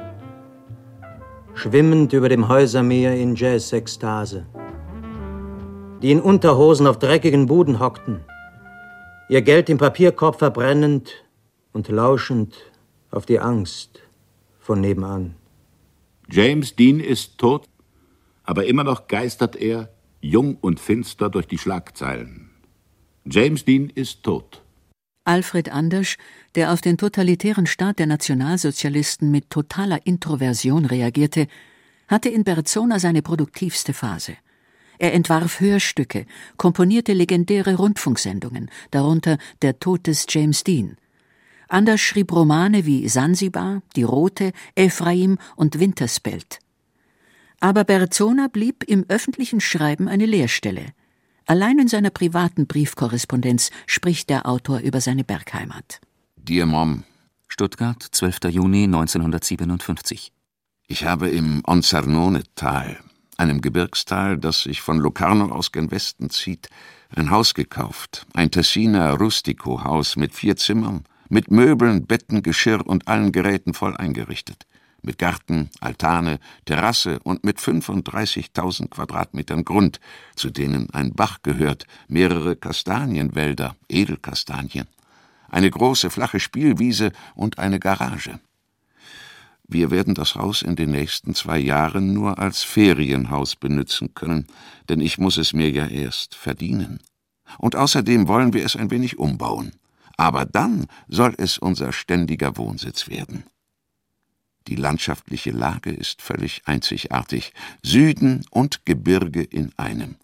schwimmend über dem Häusermeer in Jazz-Ekstase, die in Unterhosen auf dreckigen Buden hockten, ihr Geld im Papierkorb verbrennend und lauschend auf die Angst, von nebenan. James Dean ist tot, aber immer noch geistert er, jung und finster, durch die Schlagzeilen. James Dean ist tot. Alfred Andersch, der auf den totalitären Staat der Nationalsozialisten mit totaler Introversion reagierte, hatte in Berzona seine produktivste Phase. Er entwarf Hörstücke, komponierte legendäre Rundfunksendungen, darunter Der Tod des James Dean. Anders schrieb Romane wie Sansibar, Die Rote, Ephraim und Winterspelt. Aber Berzona blieb im öffentlichen Schreiben eine Leerstelle. Allein in seiner privaten Briefkorrespondenz spricht der Autor über seine Bergheimat. Dear Mom. Stuttgart, 12. Juni 1957. Ich habe im Onsernone-Tal, einem Gebirgstal, das sich von Locarno aus gen Westen zieht, ein Haus gekauft. Ein Tessiner Rustico-Haus mit vier Zimmern, mit Möbeln, Betten, Geschirr und allen Geräten voll eingerichtet. Mit Garten, Altane, Terrasse und mit 35.000 Quadratmetern Grund, zu denen ein Bach gehört, mehrere Kastanienwälder, Edelkastanien, eine große flache Spielwiese und eine Garage. Wir werden das Haus in den nächsten zwei Jahren nur als Ferienhaus benützen können, denn ich muss es mir ja erst verdienen. Und außerdem wollen wir es ein wenig umbauen. Aber dann soll es unser ständiger Wohnsitz werden. Die landschaftliche Lage ist völlig einzigartig. Süden und Gebirge in einem.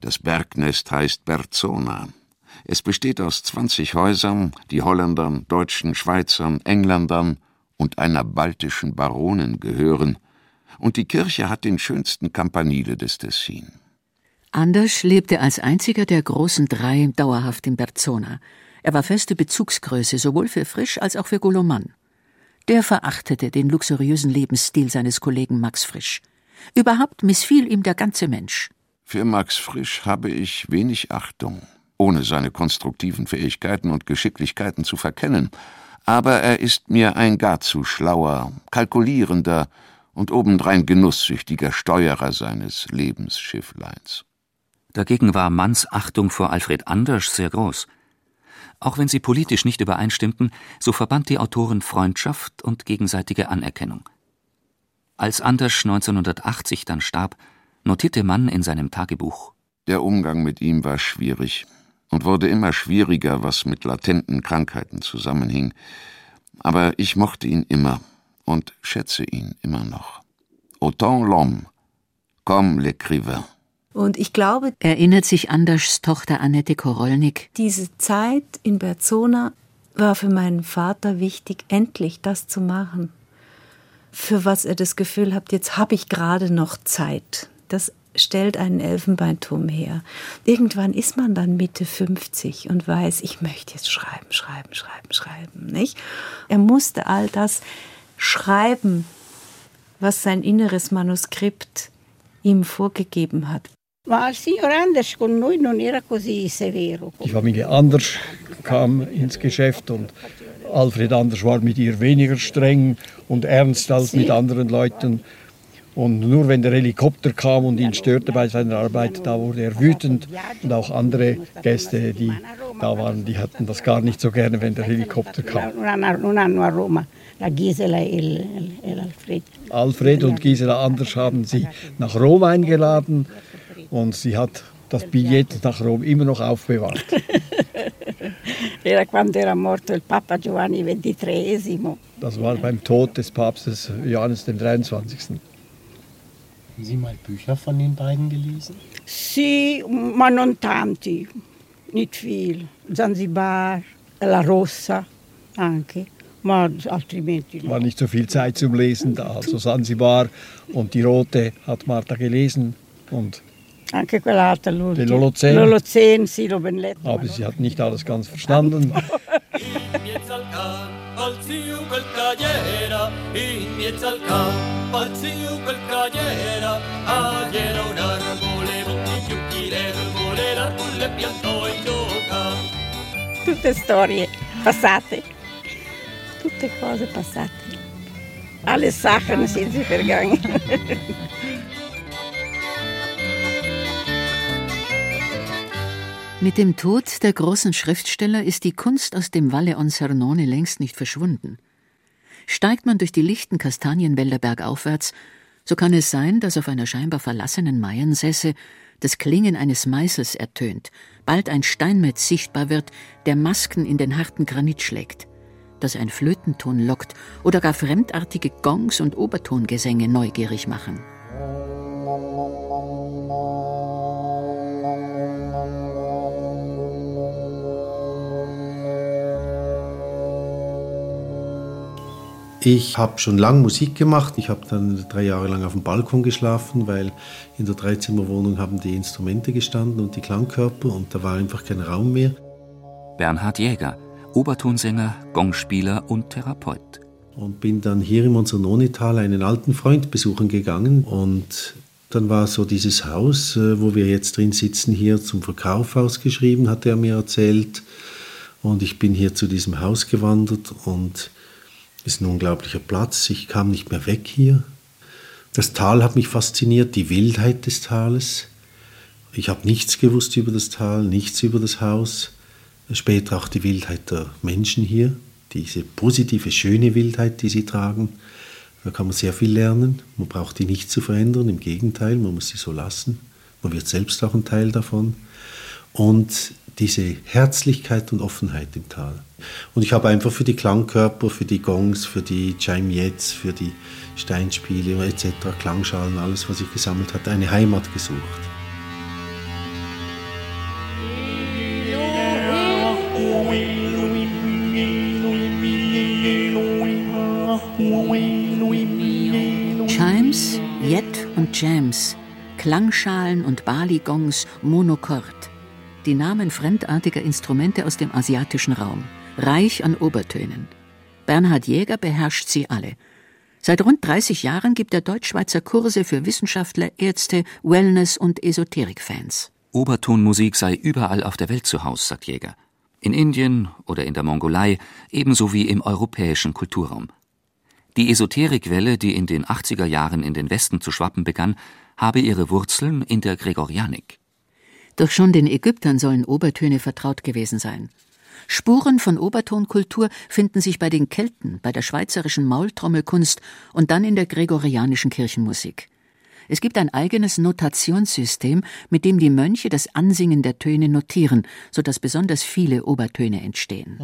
Das Bergnest heißt Berzona. Es besteht aus 20 Häusern, die Holländern, Deutschen, Schweizern, Engländern und einer baltischen Baronin gehören. Und die Kirche hat den schönsten Campanile des Tessin. Anders lebte als einziger der großen drei dauerhaft in Berzona. Er war feste Bezugsgröße sowohl für Frisch als auch für Goloman. Der verachtete den luxuriösen Lebensstil seines Kollegen Max Frisch. Überhaupt missfiel ihm der ganze Mensch. Für Max Frisch habe ich wenig Achtung, ohne seine konstruktiven Fähigkeiten und Geschicklichkeiten zu verkennen. Aber er ist mir ein gar zu schlauer, kalkulierender und obendrein genusssüchtiger Steuerer seines Lebensschiffleins. Dagegen war Manns Achtung vor Alfred Anders sehr groß. Auch wenn sie politisch nicht übereinstimmten, so verband die Autoren Freundschaft und gegenseitige Anerkennung. Als Anders 1980 dann starb, notierte Mann in seinem Tagebuch Der Umgang mit ihm war schwierig und wurde immer schwieriger, was mit latenten Krankheiten zusammenhing. Aber ich mochte ihn immer und schätze ihn immer noch. Autant l'homme, comme l'écrivain. Und ich glaube, erinnert sich Anders Tochter Annette Korolnik. Diese Zeit in Berzona war für meinen Vater wichtig, endlich das zu machen, für was er das Gefühl hat, jetzt habe ich gerade noch Zeit. Das stellt einen Elfenbeinturm her. Irgendwann ist man dann Mitte 50 und weiß, ich möchte jetzt schreiben, schreiben, schreiben, schreiben, nicht? Er musste all das schreiben, was sein inneres Manuskript ihm vorgegeben hat. Die Familie Anders kam ins Geschäft und Alfred Anders war mit ihr weniger streng und ernst als mit anderen Leuten. Und nur wenn der Helikopter kam und ihn störte bei seiner Arbeit, da wurde er wütend. Und auch andere Gäste, die da waren, die hatten das gar nicht so gerne, wenn der Helikopter kam. Alfred und Gisela Anders haben sie nach Rom eingeladen und sie hat das Billett nach Rom immer noch aufbewahrt. Era quando era morto il Papa Giovanni XXIII. Das war beim Tod des Papstes Johannes dem 23. Haben Sie mal Bücher von den beiden gelesen? Sì, ma non tanti, nicht viel. Zanzibar, La Rossa anche, ma altrimenti no. War nicht so viel Zeit zum Lesen da. Also Sansibar und die Rote hat Martha gelesen und Anche quell'altra, l'ultima. Lolozän. Lolozän, sì, l'ho ben letto. aber sie hat nicht alles ganz verstanden. Tutte storie passate, tutte cose passate. Alle Sachen sind sie vergangen. Mit dem Tod der großen Schriftsteller ist die Kunst aus dem Valle Onsernone längst nicht verschwunden. Steigt man durch die lichten Kastanienwälder bergaufwärts, so kann es sein, dass auf einer scheinbar verlassenen Maiensesse das Klingen eines Meißels ertönt, bald ein Steinmetz sichtbar wird, der Masken in den harten Granit schlägt, dass ein Flötenton lockt oder gar fremdartige Gongs und Obertongesänge neugierig machen. Ich habe schon lange Musik gemacht. Ich habe dann drei Jahre lang auf dem Balkon geschlafen, weil in der Dreizimmerwohnung haben die Instrumente gestanden und die Klangkörper und da war einfach kein Raum mehr. Bernhard Jäger, Obertonsänger, Gongspieler und Therapeut. Und bin dann hier im Monzernonital einen alten Freund besuchen gegangen und dann war so dieses Haus, äh, wo wir jetzt drin sitzen, hier zum Verkauf ausgeschrieben, hat er mir erzählt. Und ich bin hier zu diesem Haus gewandert und Es ist ein unglaublicher Platz. Ich kam nicht mehr weg hier. Das Tal hat mich fasziniert, die Wildheit des Tales. Ich habe nichts gewusst über das Tal, nichts über das Haus. Später auch die Wildheit der Menschen hier, diese positive, schöne Wildheit, die sie tragen. Da kann man sehr viel lernen. Man braucht die nicht zu verändern, im Gegenteil, man muss sie so lassen. Man wird selbst auch ein Teil davon. Und diese Herzlichkeit und Offenheit im Tal. Und ich habe einfach für die Klangkörper, für die Gongs, für die Chimiettes, für die Steinspiele etc., Klangschalen, alles, was ich gesammelt hatte, eine Heimat gesucht. Chimes, Jet und Jams, Klangschalen und Bali-Gongs, Monochord. Die Namen fremdartiger Instrumente aus dem asiatischen Raum, reich an Obertönen. Bernhard Jäger beherrscht sie alle. Seit rund 30 Jahren gibt er Deutschschweizer Kurse für Wissenschaftler, Ärzte, Wellness- und Esoterik-Fans. Obertonmusik sei überall auf der Welt zu Haus, sagt Jäger. In Indien oder in der Mongolei, ebenso wie im europäischen Kulturraum. Die Esoterikwelle, die in den 80er Jahren in den Westen zu schwappen begann, habe ihre Wurzeln in der Gregorianik. Doch schon den Ägyptern sollen Obertöne vertraut gewesen sein. Spuren von Obertonkultur finden sich bei den Kelten, bei der schweizerischen Maultrommelkunst und dann in der gregorianischen Kirchenmusik. Es gibt ein eigenes Notationssystem, mit dem die Mönche das Ansingen der Töne notieren, sodass besonders viele Obertöne entstehen.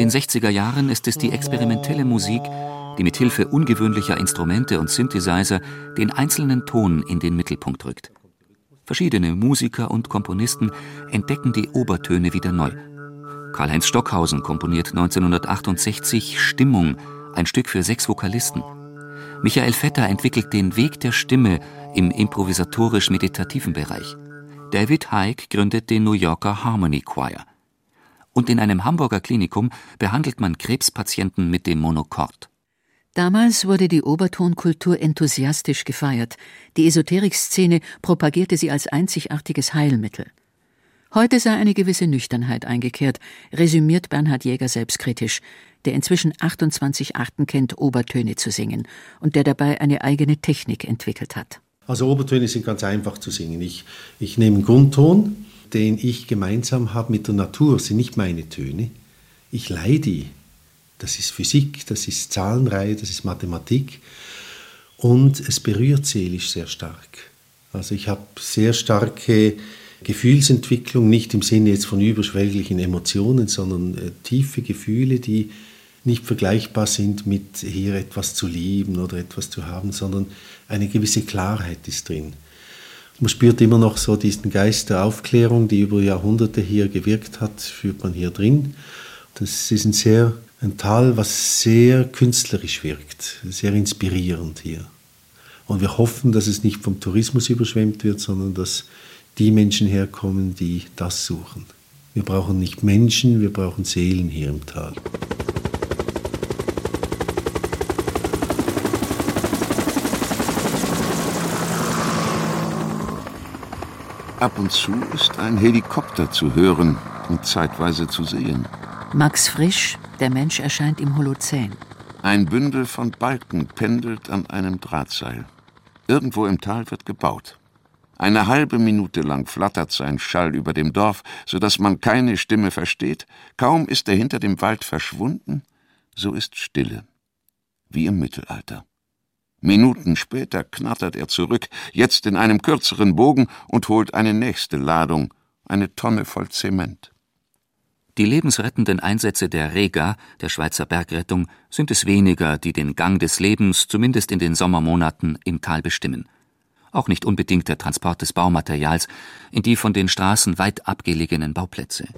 Den 60er Jahren ist es die experimentelle Musik, die mit Hilfe ungewöhnlicher Instrumente und Synthesizer den einzelnen Ton in den Mittelpunkt rückt. Verschiedene Musiker und Komponisten entdecken die Obertöne wieder neu. Karl-Heinz Stockhausen komponiert 1968 Stimmung, ein Stück für sechs Vokalisten. Michael Vetter entwickelt den Weg der Stimme im improvisatorisch-meditativen Bereich. David Haig gründet den New Yorker Harmony Choir. Und in einem Hamburger Klinikum behandelt man Krebspatienten mit dem Monochord. Damals wurde die Obertonkultur enthusiastisch gefeiert. Die Esoterikszene propagierte sie als einzigartiges Heilmittel. Heute sei eine gewisse Nüchternheit eingekehrt, resümiert Bernhard Jäger selbstkritisch, der inzwischen 28 Arten kennt, Obertöne zu singen und der dabei eine eigene Technik entwickelt hat. Also Obertöne sind ganz einfach zu singen. Ich, ich nehme einen Grundton, den ich gemeinsam habe mit der Natur, sind nicht meine Töne. Ich leihe die das ist Physik, das ist Zahlenreihe, das ist Mathematik und es berührt seelisch sehr stark. Also ich habe sehr starke Gefühlsentwicklung, nicht im Sinne jetzt von überschwänglichen Emotionen, sondern äh, tiefe Gefühle, die nicht vergleichbar sind mit hier etwas zu lieben oder etwas zu haben, sondern eine gewisse Klarheit ist drin. Man spürt immer noch so diesen Geist der Aufklärung, die über Jahrhunderte hier gewirkt hat, führt man hier drin. Das ist ein sehr ein Tal, was sehr künstlerisch wirkt, sehr inspirierend hier. Und wir hoffen, dass es nicht vom Tourismus überschwemmt wird, sondern dass die Menschen herkommen, die das suchen. Wir brauchen nicht Menschen, wir brauchen Seelen hier im Tal. Ab und zu ist ein Helikopter zu hören und zeitweise zu sehen. Max Frisch, der Mensch erscheint im Holozän. Ein Bündel von Balken pendelt an einem Drahtseil. Irgendwo im Tal wird gebaut. Eine halbe Minute lang flattert sein Schall über dem Dorf, so dass man keine Stimme versteht. Kaum ist er hinter dem Wald verschwunden, so ist Stille. Wie im Mittelalter. Minuten später knattert er zurück, jetzt in einem kürzeren Bogen und holt eine nächste Ladung, eine Tonne voll Zement. Die lebensrettenden Einsätze der Rega, der Schweizer Bergrettung, sind es weniger, die den Gang des Lebens, zumindest in den Sommermonaten, im Tal bestimmen. Auch nicht unbedingt der Transport des Baumaterials in die von den Straßen weit abgelegenen Bauplätze.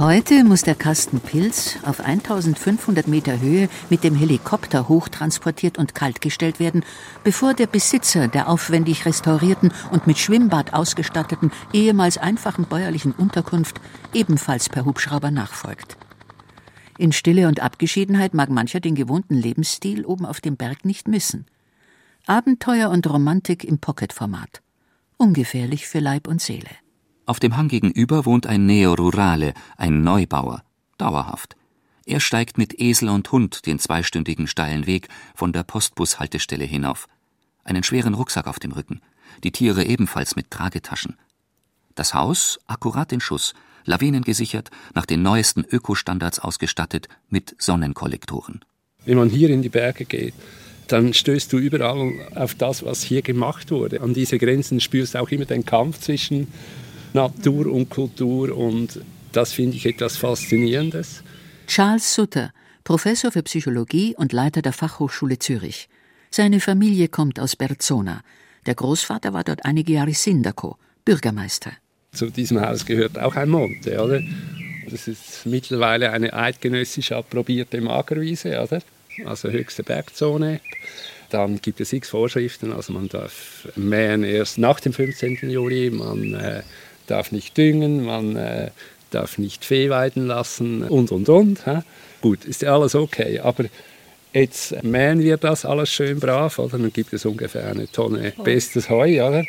Heute muss der Kasten Pilz auf 1500 Meter Höhe mit dem Helikopter hochtransportiert und kaltgestellt werden, bevor der Besitzer der aufwendig restaurierten und mit Schwimmbad ausgestatteten, ehemals einfachen bäuerlichen Unterkunft ebenfalls per Hubschrauber nachfolgt. In Stille und Abgeschiedenheit mag mancher den gewohnten Lebensstil oben auf dem Berg nicht missen. Abenteuer und Romantik im Pocket-Format. Ungefährlich für Leib und Seele. Auf dem Hang gegenüber wohnt ein Neorurale, ein Neubauer, dauerhaft. Er steigt mit Esel und Hund den zweistündigen steilen Weg von der Postbushaltestelle hinauf. Einen schweren Rucksack auf dem Rücken, die Tiere ebenfalls mit Tragetaschen. Das Haus akkurat in Schuss, lawinengesichert, nach den neuesten Ökostandards ausgestattet, mit Sonnenkollektoren. Wenn man hier in die Berge geht, dann stößt du überall auf das, was hier gemacht wurde. An diese Grenzen spürst du auch immer den Kampf zwischen Natur und Kultur und das finde ich etwas Faszinierendes. Charles Sutter, Professor für Psychologie und Leiter der Fachhochschule Zürich. Seine Familie kommt aus Berzona. Der Großvater war dort einige Jahre Sindaco, Bürgermeister. Zu diesem Haus gehört auch ein Monte, oder? Das ist mittlerweile eine eidgenössisch approbierte Magerwiese, oder? Also höchste Bergzone. Dann gibt es x Vorschriften, also man darf mähen erst nach dem 15. Juli, man äh, darf nicht düngen, man äh, darf nicht Vieh weiden lassen und und und. Hä? Gut, ist ja alles okay, aber jetzt mähen wir das alles schön brav, oder? Dann gibt es ungefähr eine Tonne bestes Heu, oder?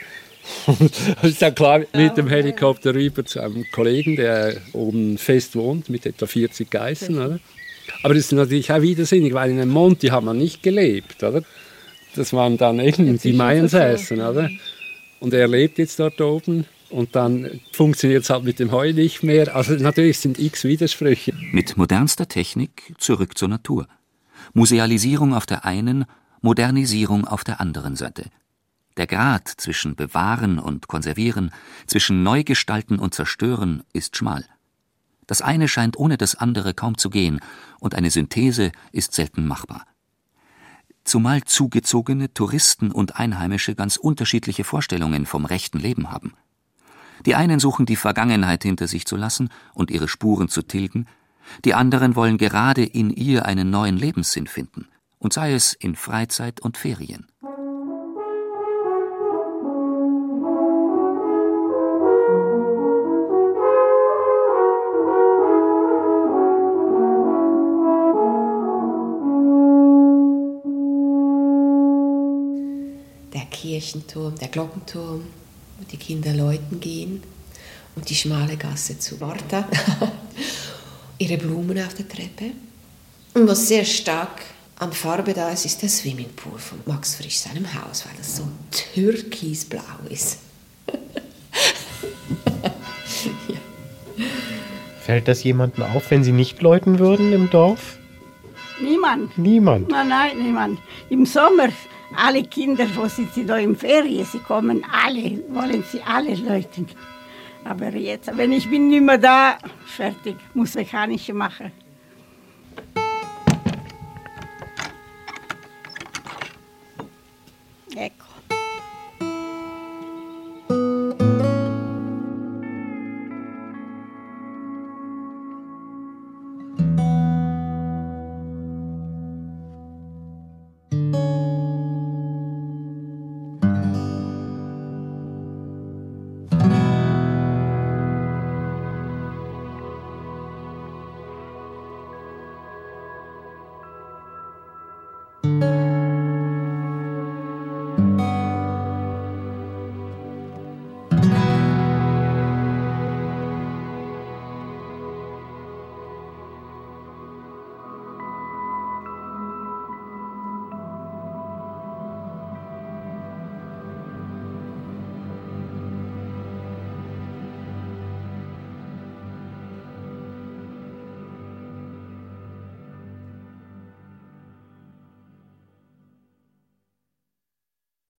Es ist ja klar, mit dem Helikopter rüber zu einem Kollegen, der oben fest wohnt, mit etwa 40 Geißen. Oder? Aber das ist natürlich auch widersinnig, weil in einem Monti hat man nicht gelebt. Oder? Das waren dann eben die Maiensäßen. Oder? Und er lebt jetzt dort oben und dann funktioniert es halt mit dem Heu nicht mehr. Also natürlich sind x Widersprüche. Mit modernster Technik zurück zur Natur. Musealisierung auf der einen, Modernisierung auf der anderen Seite. Der Grad zwischen Bewahren und Konservieren, zwischen Neugestalten und Zerstören ist schmal. Das eine scheint ohne das andere kaum zu gehen, und eine Synthese ist selten machbar. Zumal zugezogene Touristen und Einheimische ganz unterschiedliche Vorstellungen vom rechten Leben haben. Die einen suchen die Vergangenheit hinter sich zu lassen und ihre Spuren zu tilgen, die anderen wollen gerade in ihr einen neuen Lebenssinn finden, und sei es in Freizeit und Ferien. Der Kirchenturm, der Glockenturm, die Kinder läuten gehen und die schmale Gasse zu Martha. Ihre Blumen auf der Treppe. Und was sehr stark an Farbe da ist, ist der Swimmingpool von Max Frisch seinem Haus, weil das so türkisblau ist. Fällt das jemandem auf, wenn sie nicht läuten würden im Dorf? Niemand. Niemand. Nein, nein, niemand. Im Sommer, alle Kinder, wo sind sie da im Ferien, sie kommen alle, wollen sie alle läuten. Aber jetzt, wenn ich bin nicht mehr da, fertig, muss mechanische machen.